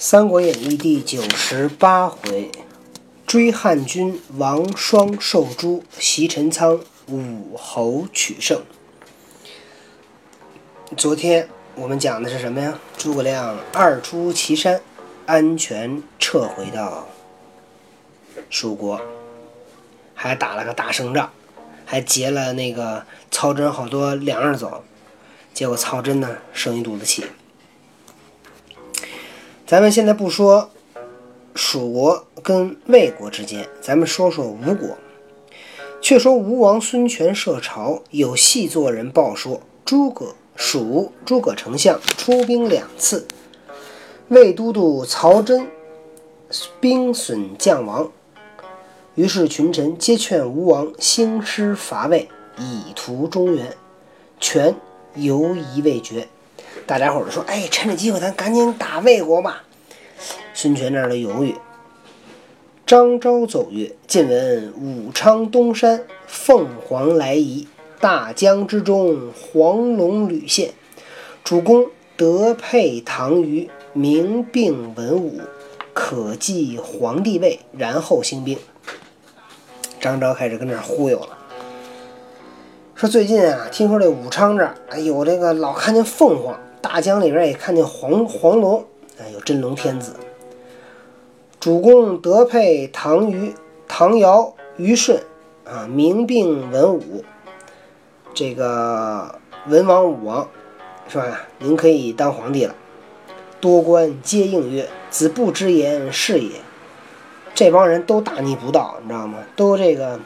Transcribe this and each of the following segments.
《三国演义》第九十八回，追汉军王双受诛，袭陈仓武侯取胜。昨天我们讲的是什么呀？诸葛亮二出祁山，安全撤回到蜀国，还打了个大胜仗，还劫了那个曹真好多粮食走。结果曹真呢，生一肚子气。咱们现在不说蜀国跟魏国之间，咱们说说吴国。却说吴王孙权设朝，有细作人报说，诸葛蜀诸葛丞相出兵两次，魏都督曹真兵损将亡。于是群臣皆劝吴王兴师伐魏，以图中原。权犹疑未决。大家伙儿说：“哎，趁着机会，咱赶紧打魏国吧。”孙权那儿的犹豫。张昭奏曰：“近闻武昌东山凤凰来仪，大江之中黄龙屡现。主公德配唐虞，名并文武，可继皇帝位，然后兴兵。”张昭开始跟那儿忽悠了。说最近啊，听说这武昌这儿，哎有这个老看见凤凰，大江里边也看见黄黄龙，哎有真龙天子。主公德配唐虞、唐尧、虞舜啊，名并文武，这个文王、武王是吧？您可以当皇帝了。多官皆应曰：“子不知言是也。”这帮人都大逆不道，你知道吗？都这个。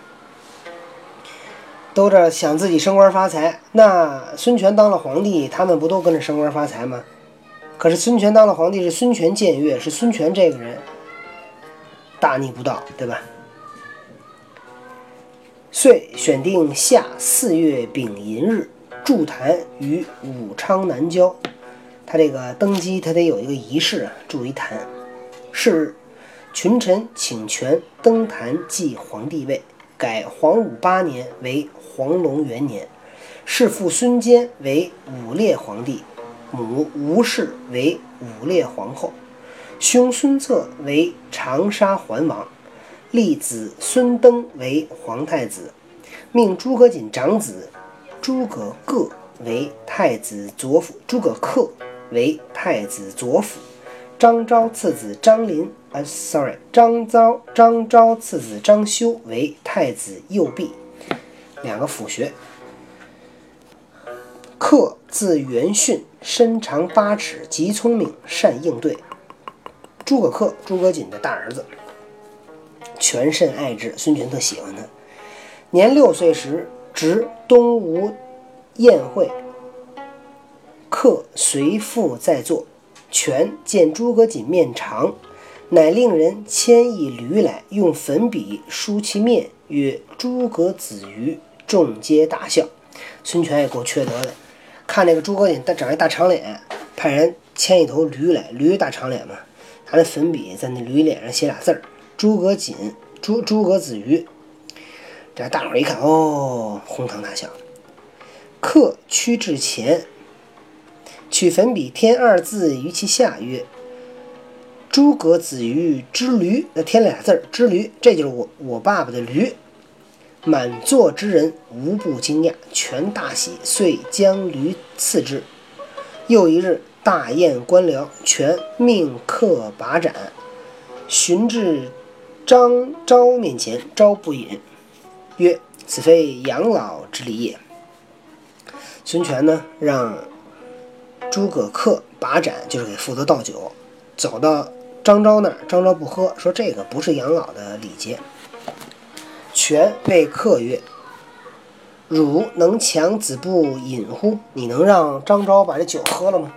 都这想自己升官发财，那孙权当了皇帝，他们不都跟着升官发财吗？可是孙权当了皇帝是孙权僭越，是孙权这个人大逆不道，对吧？遂选定夏四月丙寅日筑坛于武昌南郊。他这个登基，他得有一个仪式啊，筑一坛。是，群臣请权登坛继皇帝位，改黄武八年为。黄龙元年，世父孙坚为武烈皇帝，母吴氏为武烈皇后，兄孙策为长沙桓王，立子孙登为皇太子，命诸葛瑾长子诸葛恪为太子左辅，诸葛恪为太子左辅，张昭次子张林，啊，sorry，张昭张昭次子张修为太子右弼。两个辅学，克字元训，身长八尺，极聪明，善应对。诸葛恪，诸葛瑾的大儿子，全甚爱之，孙权特喜欢他。年六岁时，值东吴宴会，克随父在座，权见诸葛瑾面长，乃令人牵一驴来，用粉笔书其面，曰：“诸葛子瑜。”众皆大笑，孙权也够缺德的。看那个诸葛瑾，他长一大长脸，派人牵一头驴来，驴大长脸嘛，拿那粉笔在那驴脸上写俩字儿：“诸葛瑾，诸诸葛子瑜。”这大伙一看，哦，哄堂大笑。客趋至前，取粉笔添二字于其下，曰：“诸葛子瑜之驴。”那添俩字儿：“之驴。”这就是我我爸爸的驴。满座之人无不惊讶，全大喜，遂将驴赐之。又一日，大宴官僚，全命客把盏，寻至张昭面前，昭不饮，曰：“此非养老之礼也。”孙权呢，让诸葛恪把盏，就是给负责倒酒，走到张昭那儿，张昭不喝，说这个不是养老的礼节。权谓客曰：“汝能强子不饮乎？你能让张昭把这酒喝了吗？”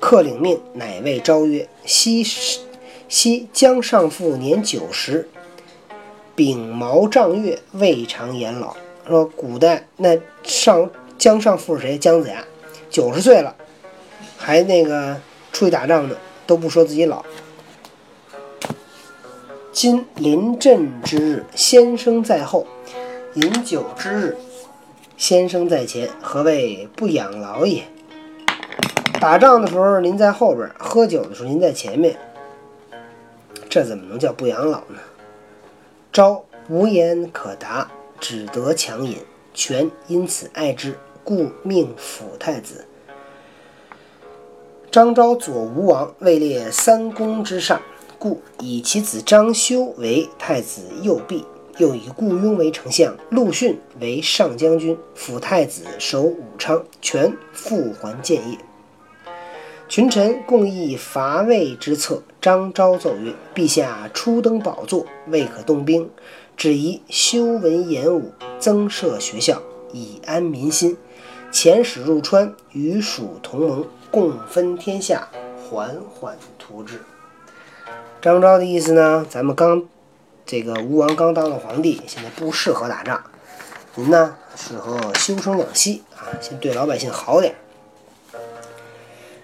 客领命，乃谓昭曰：“昔昔姜尚父年九十，秉毛仗月，未尝言老。”说古代那上姜尚父是谁？姜子牙九十岁了，还那个出去打仗呢，都不说自己老。今临阵之日，先生在后；饮酒之日，先生在前。何谓不养老也？打仗的时候您在后边，喝酒的时候您在前面，这怎么能叫不养老呢？昭无言可答，只得强饮。权因此爱之，故命辅太子。张昭左吴王位列三公之上，故以其子张修为太子右弼，又以顾雍为丞相，陆逊为上将军，辅太子守武昌，权复还建业。群臣共议伐魏之策。张昭奏曰：“陛下初登宝座，未可动兵，只宜修文言武，增设学校，以安民心。遣使入川，与蜀同盟，共分天下，缓缓图之。”张昭的意思呢？咱们刚这个吴王刚当了皇帝，现在不适合打仗，您呢适合休生养息啊，先对老百姓好点。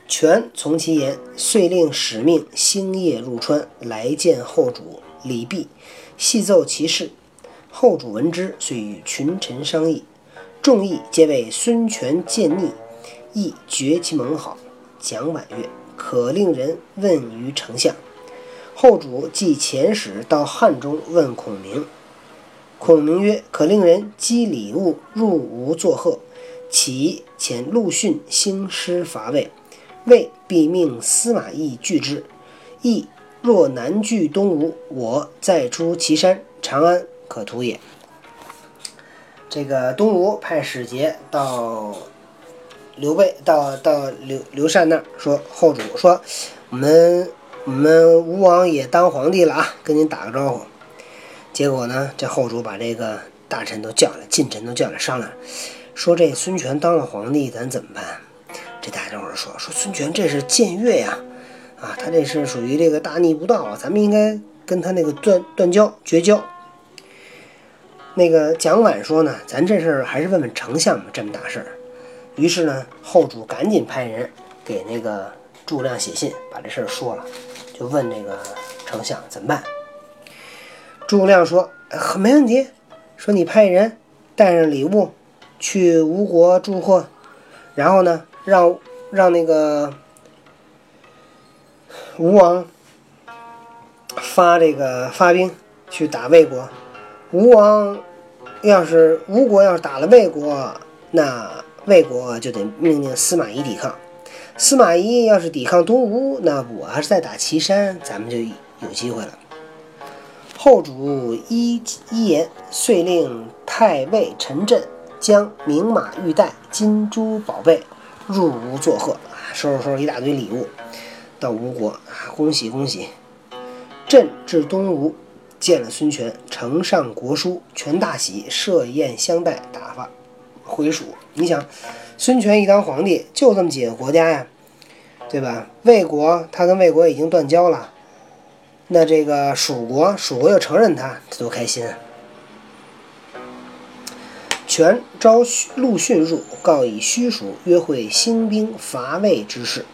权从其言，遂令使命星夜入川来见后主李泌，细奏其事。后主闻之，遂与群臣商议，众议皆为孙权见逆，亦决其盟好。蒋琬曰：“可令人问于丞相。”后主即遣使到汉中问孔明。孔明曰：“可令人积礼物入吴作贺，其遣陆逊兴师伐魏。”魏必命司马懿拒之。懿若南拒东吴，我再出祁山、长安，可图也。这个东吴派使节到刘备，到到刘刘禅那儿说：“后主说，我们我们吴王也当皇帝了啊，跟您打个招呼。”结果呢，这后主把这个大臣都叫来，近臣都叫来商量，说：“这孙权当了皇帝，咱怎么办？”这大家伙说说孙权这是僭越呀，啊，他这是属于这个大逆不道啊，咱们应该跟他那个断断交绝交。那个蒋琬说呢，咱这事儿还是问问丞相吧，这么大事儿。于是呢，后主赶紧派人给那个诸葛亮写信，把这事儿说了，就问这个丞相怎么办。诸葛亮说，没问题，说你派人带上礼物去吴国祝贺，然后呢。让让那个吴王发这个发兵去打魏国。吴王要是吴国要是打了魏国，那魏国就得命令司马懿抵抗。司马懿要是抵抗东吴，那我要是再打岐山，咱们就有机会了。后主依依言，遂令太尉陈震将名马玉带、金珠宝贝。入吴作贺，收拾收拾一大堆礼物，到吴国，恭喜恭喜！朕至东吴，见了孙权，呈上国书，权大喜，设宴相待，打发回蜀。你想，孙权一当皇帝，就这么几个国家呀，对吧？魏国他跟魏国已经断交了，那这个蜀国，蜀国又承认他，他多开心啊！权召陆逊入，告以虚蜀约会兴兵伐魏之事。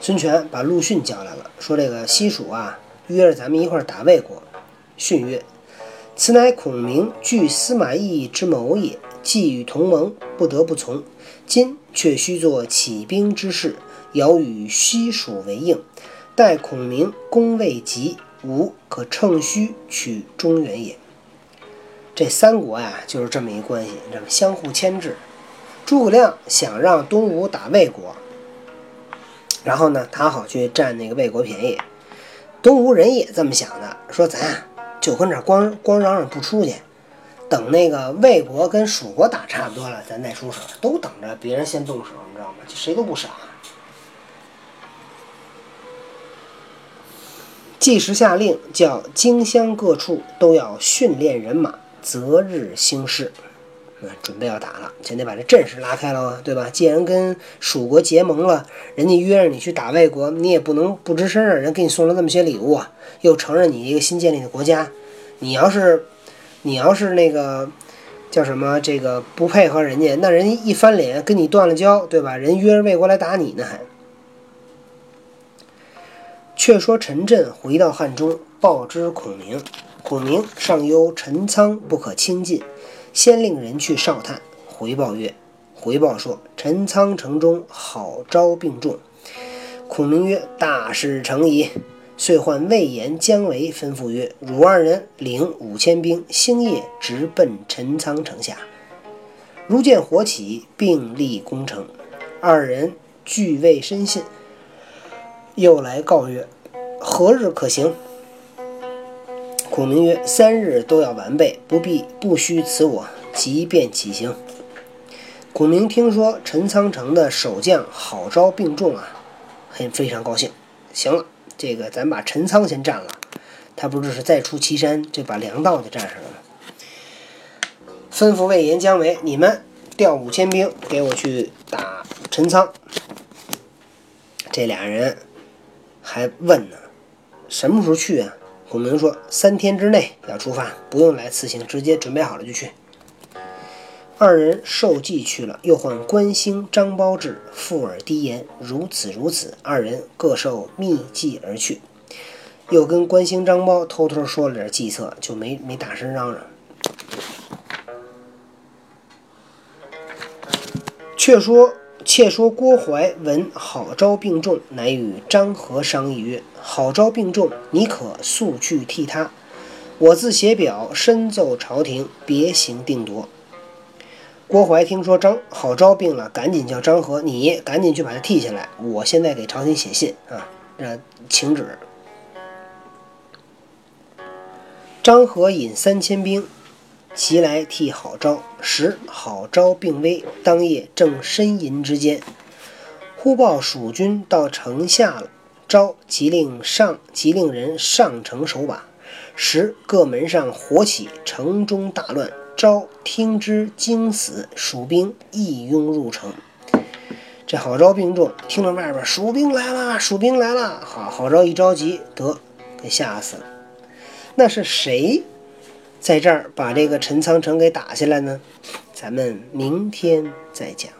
孙权把陆逊叫来了，说：“这个西蜀啊，约着咱们一块儿打魏国。”逊曰：“此乃孔明据司马懿之谋也，既与同盟，不得不从。今却须做起兵之事，遥与西蜀为应。待孔明攻魏急，吾可乘虚取中原也。”这三国呀，就是这么一关系，这么相互牵制。诸葛亮想让东吴打魏国，然后呢，他好去占那个魏国便宜。东吴人也这么想的，说咱啊就跟这光光嚷嚷不出去，等那个魏国跟蜀国打差不多了，咱再出手。都等着别人先动手，你知道吗？就谁都不傻。即时下令，叫荆襄各处都要训练人马。择日兴师，准备要打了，先得把这阵势拉开了啊，对吧？既然跟蜀国结盟了，人家约着你去打魏国，你也不能不吱声啊。人给你送了那么些礼物啊，又承认你一个新建立的国家，你要是你要是那个叫什么这个不配合人家，那人家一翻脸跟你断了交，对吧？人约着魏国来打你呢，还。却说陈震回到汉中，报知孔明。孔明上忧陈仓不可轻进，先令人去哨探，回报曰：“回报说：“陈仓城中好招并众。”孔明曰：“大事成矣。”遂唤魏延、姜维，吩咐曰：“汝二人领五千兵，星夜直奔陈仓城下。如见火起，并立攻城。”二人俱未深信，又来告曰：“何日可行？”孔明曰：“三日都要完备，不必不须辞我，即便起行。”孔明听说陈仓城的守将郝昭病重啊，很非常高兴。行了，这个咱把陈仓先占了，他不就是再出祁山，就把粮道就占上了吗？吩咐魏延、姜维，你们调五千兵给我去打陈仓。这俩人还问呢，什么时候去啊？孔明说：“三天之内要出发，不用来辞行，直接准备好了就去。”二人受计去了，又唤关兴、张苞至，附耳低言：“如此如此。”二人各受密计而去。又跟关兴、张苞偷偷说了点计策，就没没大声嚷嚷。却说。且说郭淮闻郝昭病重，乃与张合商议曰：“郝昭病重，你可速去替他。我自写表，深奏朝廷，别行定夺。”郭淮听说张郝昭病了，赶紧叫张合：“你赶紧去把他替下来，我现在给朝廷写信啊，让请旨。”张合引三千兵。齐来替好招，时好招病危，当夜正呻吟之间，忽报蜀军到城下了。招即令上即令人上城守把。时各门上火起，城中大乱。昭听之惊死，蜀兵一拥入城。这好昭病重，听着外边蜀兵来了，蜀兵来了。好好招一着急，得给吓死了。那是谁？在这儿把这个陈仓城给打下来呢，咱们明天再讲。